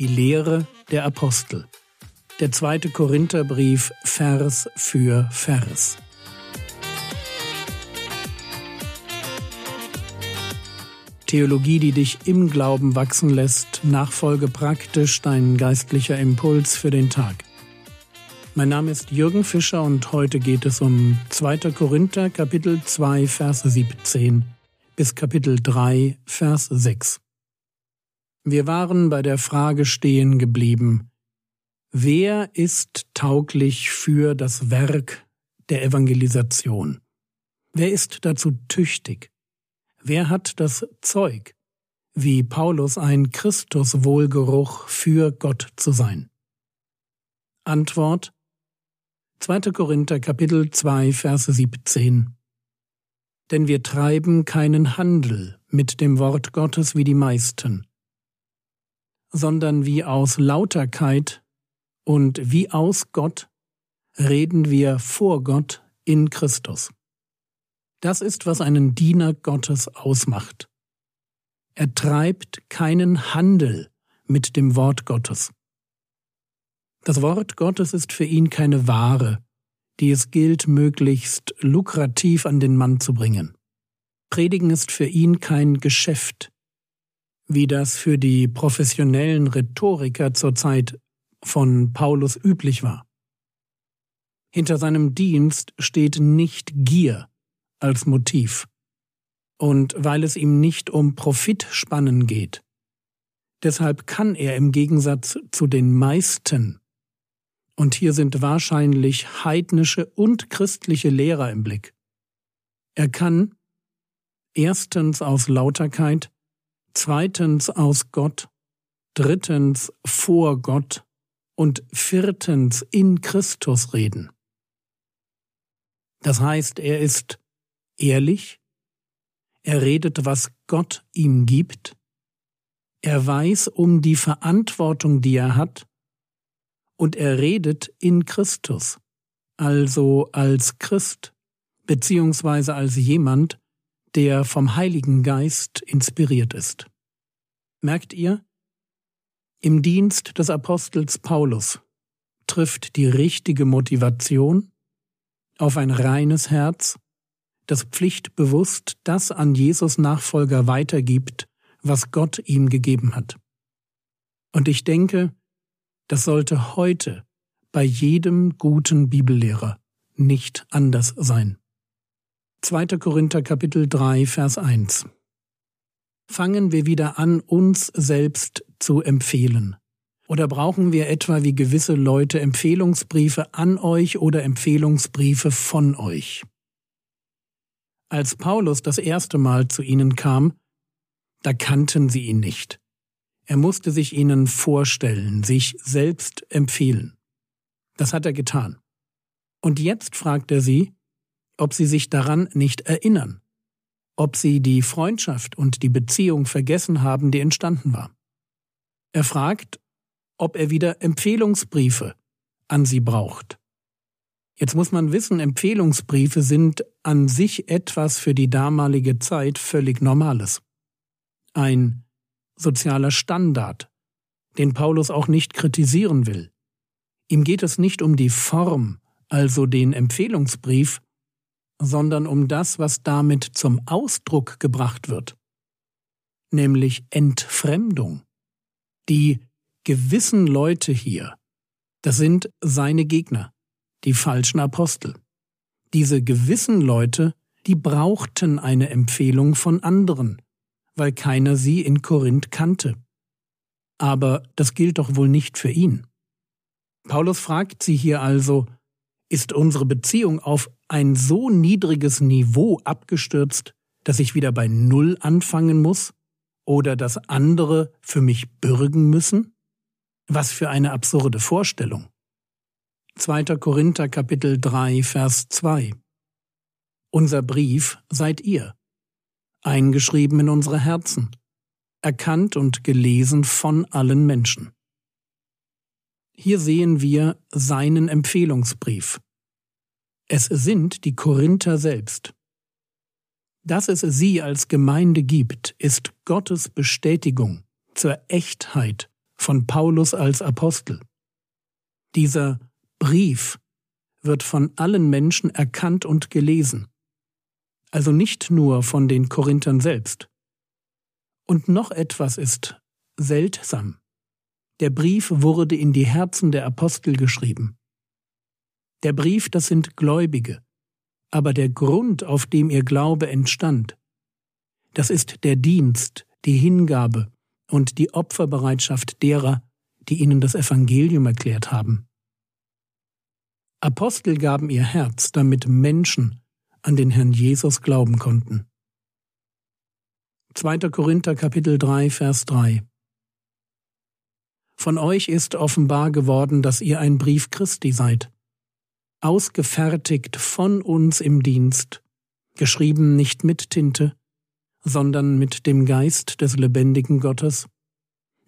Die Lehre der Apostel. Der zweite Korintherbrief Vers für Vers. Theologie, die dich im Glauben wachsen lässt, Nachfolge praktisch, dein geistlicher Impuls für den Tag. Mein Name ist Jürgen Fischer und heute geht es um 2. Korinther Kapitel 2 Vers 17 bis Kapitel 3 Vers 6. Wir waren bei der Frage stehen geblieben, wer ist tauglich für das Werk der Evangelisation? Wer ist dazu tüchtig? Wer hat das Zeug, wie Paulus ein Christuswohlgeruch für Gott zu sein? Antwort 2. Korinther Kapitel 2 Verse 17 Denn wir treiben keinen Handel mit dem Wort Gottes wie die meisten, sondern wie aus Lauterkeit und wie aus Gott reden wir vor Gott in Christus. Das ist, was einen Diener Gottes ausmacht. Er treibt keinen Handel mit dem Wort Gottes. Das Wort Gottes ist für ihn keine Ware, die es gilt, möglichst lukrativ an den Mann zu bringen. Predigen ist für ihn kein Geschäft, wie das für die professionellen Rhetoriker zur Zeit von Paulus üblich war. Hinter seinem Dienst steht nicht Gier als Motiv, und weil es ihm nicht um Profitspannen geht. Deshalb kann er im Gegensatz zu den meisten und hier sind wahrscheinlich heidnische und christliche Lehrer im Blick. Er kann erstens aus Lauterkeit, zweitens aus Gott, drittens vor Gott und viertens in Christus reden. Das heißt, er ist ehrlich, er redet, was Gott ihm gibt, er weiß um die Verantwortung, die er hat, und er redet in Christus, also als Christ, beziehungsweise als jemand, der vom Heiligen Geist inspiriert ist. Merkt ihr? Im Dienst des Apostels Paulus trifft die richtige Motivation auf ein reines Herz, das pflichtbewusst das an Jesus Nachfolger weitergibt, was Gott ihm gegeben hat. Und ich denke, das sollte heute bei jedem guten Bibellehrer nicht anders sein. 2. Korinther Kapitel 3 Vers 1 Fangen wir wieder an, uns selbst zu empfehlen. Oder brauchen wir etwa wie gewisse Leute Empfehlungsbriefe an euch oder Empfehlungsbriefe von euch? Als Paulus das erste Mal zu ihnen kam, da kannten sie ihn nicht. Er musste sich ihnen vorstellen, sich selbst empfehlen. Das hat er getan. Und jetzt fragt er sie, ob sie sich daran nicht erinnern, ob sie die Freundschaft und die Beziehung vergessen haben, die entstanden war. Er fragt, ob er wieder Empfehlungsbriefe an sie braucht. Jetzt muss man wissen, Empfehlungsbriefe sind an sich etwas für die damalige Zeit völlig Normales. Ein sozialer Standard, den Paulus auch nicht kritisieren will. Ihm geht es nicht um die Form, also den Empfehlungsbrief, sondern um das, was damit zum Ausdruck gebracht wird, nämlich Entfremdung. Die gewissen Leute hier, das sind seine Gegner, die falschen Apostel. Diese gewissen Leute, die brauchten eine Empfehlung von anderen, weil keiner sie in Korinth kannte. Aber das gilt doch wohl nicht für ihn. Paulus fragt sie hier also, ist unsere Beziehung auf ein so niedriges Niveau abgestürzt, dass ich wieder bei Null anfangen muss oder dass andere für mich bürgen müssen? Was für eine absurde Vorstellung. 2. Korinther Kapitel 3 Vers 2 Unser Brief seid ihr, eingeschrieben in unsere Herzen, erkannt und gelesen von allen Menschen. Hier sehen wir seinen Empfehlungsbrief. Es sind die Korinther selbst. Dass es sie als Gemeinde gibt, ist Gottes Bestätigung zur Echtheit von Paulus als Apostel. Dieser Brief wird von allen Menschen erkannt und gelesen, also nicht nur von den Korinthern selbst. Und noch etwas ist seltsam. Der Brief wurde in die Herzen der Apostel geschrieben. Der Brief, das sind Gläubige, aber der Grund, auf dem ihr Glaube entstand, das ist der Dienst, die Hingabe und die Opferbereitschaft derer, die ihnen das Evangelium erklärt haben. Apostel gaben ihr Herz, damit Menschen an den Herrn Jesus glauben konnten. 2. Korinther Kapitel 3 Vers 3 Von euch ist offenbar geworden, dass ihr ein Brief Christi seid, ausgefertigt von uns im Dienst, geschrieben nicht mit Tinte, sondern mit dem Geist des lebendigen Gottes,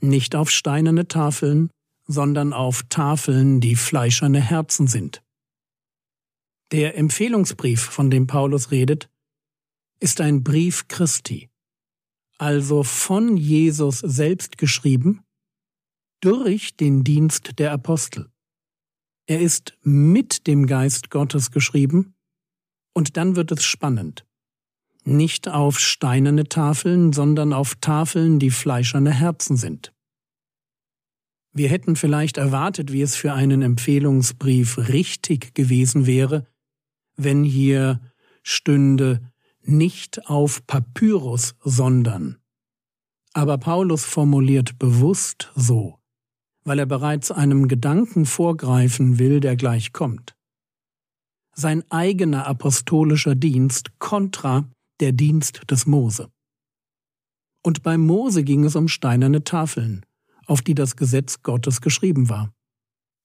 nicht auf steinerne Tafeln, sondern auf Tafeln, die fleischerne Herzen sind. Der Empfehlungsbrief, von dem Paulus redet, ist ein Brief Christi, also von Jesus selbst geschrieben, durch den Dienst der Apostel. Er ist mit dem Geist Gottes geschrieben, und dann wird es spannend. Nicht auf steinerne Tafeln, sondern auf Tafeln, die fleischerne Herzen sind. Wir hätten vielleicht erwartet, wie es für einen Empfehlungsbrief richtig gewesen wäre, wenn hier stünde nicht auf Papyrus, sondern. Aber Paulus formuliert bewusst so, weil er bereits einem Gedanken vorgreifen will, der gleich kommt. Sein eigener apostolischer Dienst kontra der Dienst des Mose. Und bei Mose ging es um steinerne Tafeln, auf die das Gesetz Gottes geschrieben war.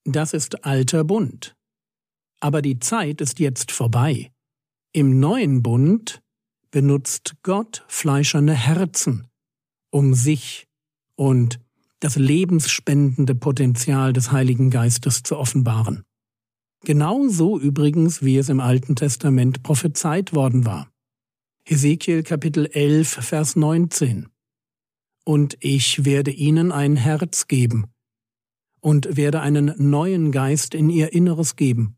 Das ist alter Bund. Aber die Zeit ist jetzt vorbei. Im neuen Bund benutzt Gott fleischerne Herzen, um sich und das lebensspendende Potenzial des Heiligen Geistes zu offenbaren. Genauso übrigens, wie es im Alten Testament prophezeit worden war. Hesekiel Kapitel 11, Vers 19 und ich werde ihnen ein Herz geben und werde einen neuen Geist in ihr Inneres geben.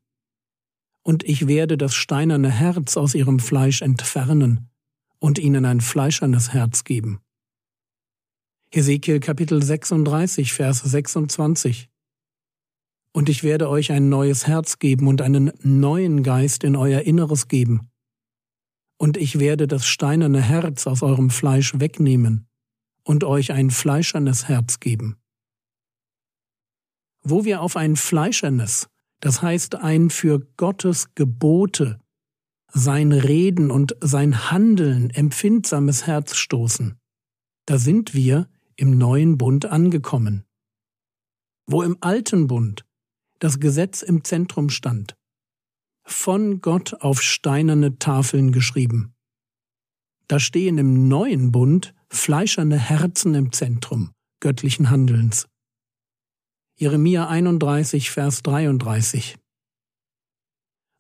Und ich werde das steinerne Herz aus ihrem Fleisch entfernen und ihnen ein fleischernes Herz geben. Hesekiel Kapitel 36, Vers 26 Und ich werde euch ein neues Herz geben und einen neuen Geist in euer Inneres geben. Und ich werde das steinerne Herz aus eurem Fleisch wegnehmen und euch ein fleischernes Herz geben. Wo wir auf ein fleischernes, das heißt ein für Gottes Gebote, sein Reden und sein Handeln empfindsames Herz stoßen, da sind wir im neuen Bund angekommen. Wo im alten Bund das Gesetz im Zentrum stand, von Gott auf steinerne Tafeln geschrieben. Da stehen im neuen Bund fleischerne Herzen im Zentrum göttlichen Handelns. Jeremia 31, Vers 33.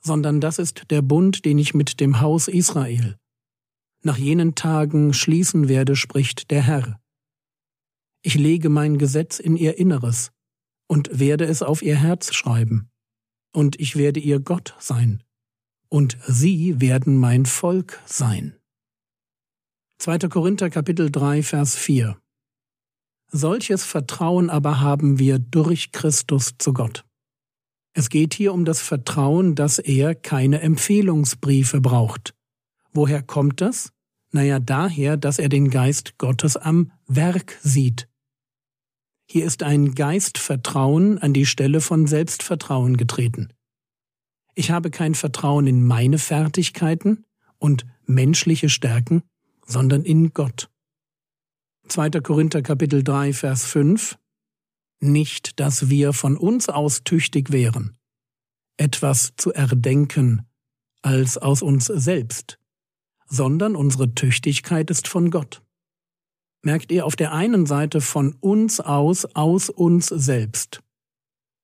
Sondern das ist der Bund, den ich mit dem Haus Israel nach jenen Tagen schließen werde, spricht der Herr. Ich lege mein Gesetz in ihr Inneres und werde es auf ihr Herz schreiben, und ich werde ihr Gott sein, und sie werden mein Volk sein. 2. Korinther Kapitel 3 Vers 4 Solches Vertrauen aber haben wir durch Christus zu Gott. Es geht hier um das Vertrauen, dass er keine Empfehlungsbriefe braucht. Woher kommt das? Naja, daher, dass er den Geist Gottes am Werk sieht. Hier ist ein Geistvertrauen an die Stelle von Selbstvertrauen getreten. Ich habe kein Vertrauen in meine Fertigkeiten und menschliche Stärken, sondern in Gott. 2. Korinther Kapitel 3 Vers 5 Nicht, dass wir von uns aus tüchtig wären, etwas zu erdenken als aus uns selbst, sondern unsere Tüchtigkeit ist von Gott. Merkt ihr auf der einen Seite von uns aus, aus uns selbst.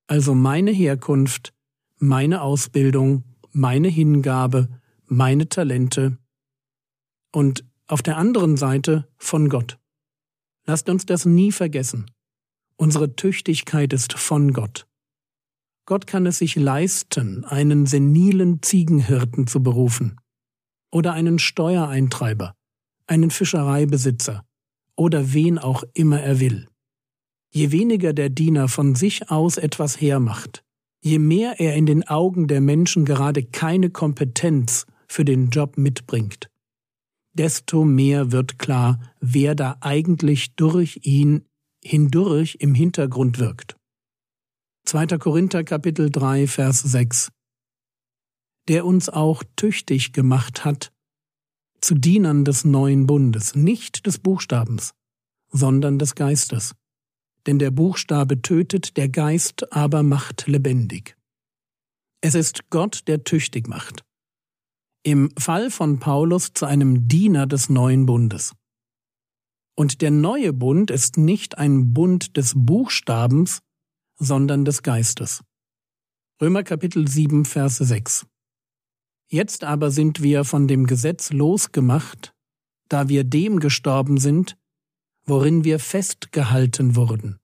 Also meine Herkunft, meine Ausbildung, meine Hingabe, meine Talente und auf der anderen Seite von Gott. Lasst uns das nie vergessen. Unsere Tüchtigkeit ist von Gott. Gott kann es sich leisten, einen senilen Ziegenhirten zu berufen oder einen Steuereintreiber, einen Fischereibesitzer oder wen auch immer er will. Je weniger der Diener von sich aus etwas hermacht, je mehr er in den Augen der Menschen gerade keine Kompetenz für den Job mitbringt, desto mehr wird klar, wer da eigentlich durch ihn hindurch im Hintergrund wirkt. 2. Korinther Kapitel 3 Vers 6 Der uns auch tüchtig gemacht hat zu Dienern des neuen Bundes, nicht des Buchstabens, sondern des Geistes. Denn der Buchstabe tötet, der Geist aber macht lebendig. Es ist Gott, der tüchtig macht. Im Fall von Paulus zu einem Diener des neuen Bundes. Und der neue Bund ist nicht ein Bund des Buchstabens, sondern des Geistes. Römer Kapitel 7, Vers 6. Jetzt aber sind wir von dem Gesetz losgemacht, da wir dem gestorben sind, worin wir festgehalten wurden,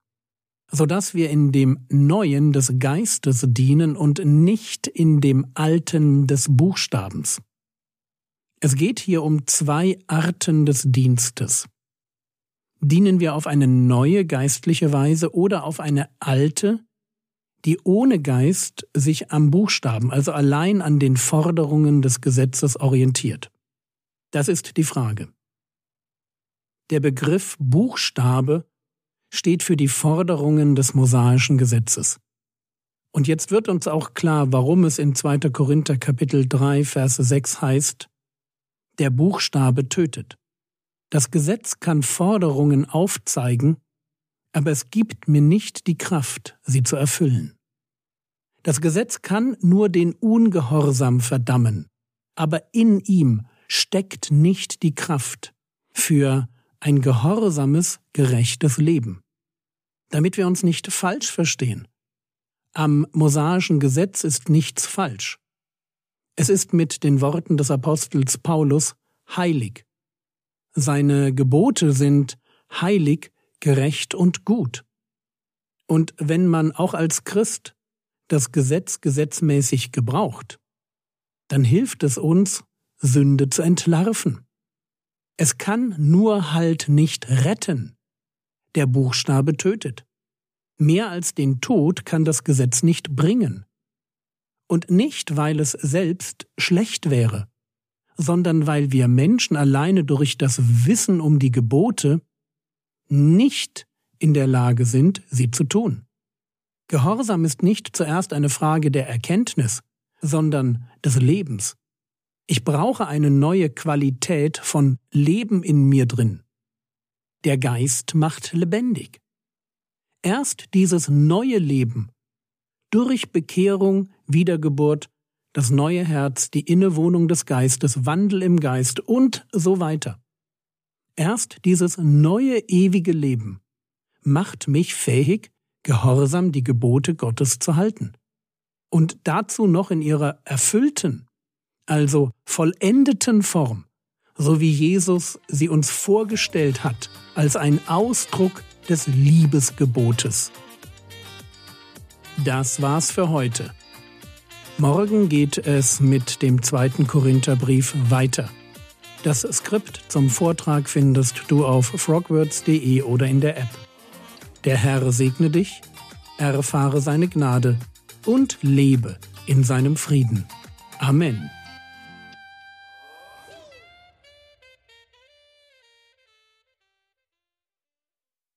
so dass wir in dem Neuen des Geistes dienen und nicht in dem Alten des Buchstabens. Es geht hier um zwei Arten des Dienstes. Dienen wir auf eine neue geistliche Weise oder auf eine alte, die ohne Geist sich am Buchstaben, also allein an den Forderungen des Gesetzes orientiert? Das ist die Frage. Der Begriff Buchstabe steht für die Forderungen des mosaischen Gesetzes. Und jetzt wird uns auch klar, warum es in 2. Korinther Kapitel 3 Verse 6 heißt, der Buchstabe tötet. Das Gesetz kann Forderungen aufzeigen, aber es gibt mir nicht die Kraft, sie zu erfüllen. Das Gesetz kann nur den Ungehorsam verdammen, aber in ihm steckt nicht die Kraft für ein gehorsames, gerechtes Leben. Damit wir uns nicht falsch verstehen. Am mosaischen Gesetz ist nichts falsch. Es ist mit den Worten des Apostels Paulus heilig. Seine Gebote sind heilig, gerecht und gut. Und wenn man auch als Christ das Gesetz gesetzmäßig gebraucht, dann hilft es uns, Sünde zu entlarven. Es kann nur halt nicht retten. Der Buchstabe tötet. Mehr als den Tod kann das Gesetz nicht bringen. Und nicht, weil es selbst schlecht wäre, sondern weil wir Menschen alleine durch das Wissen um die Gebote nicht in der Lage sind, sie zu tun. Gehorsam ist nicht zuerst eine Frage der Erkenntnis, sondern des Lebens. Ich brauche eine neue Qualität von Leben in mir drin. Der Geist macht lebendig. Erst dieses neue Leben durch Bekehrung, Wiedergeburt das neue Herz, die Innewohnung des Geistes, Wandel im Geist und so weiter. Erst dieses neue ewige Leben macht mich fähig, gehorsam die Gebote Gottes zu halten. Und dazu noch in ihrer erfüllten, also vollendeten Form, so wie Jesus sie uns vorgestellt hat, als ein Ausdruck des Liebesgebotes. Das war's für heute. Morgen geht es mit dem zweiten Korintherbrief weiter. Das Skript zum Vortrag findest du auf frogwords.de oder in der App. Der Herr segne dich, erfahre seine Gnade und lebe in seinem Frieden. Amen.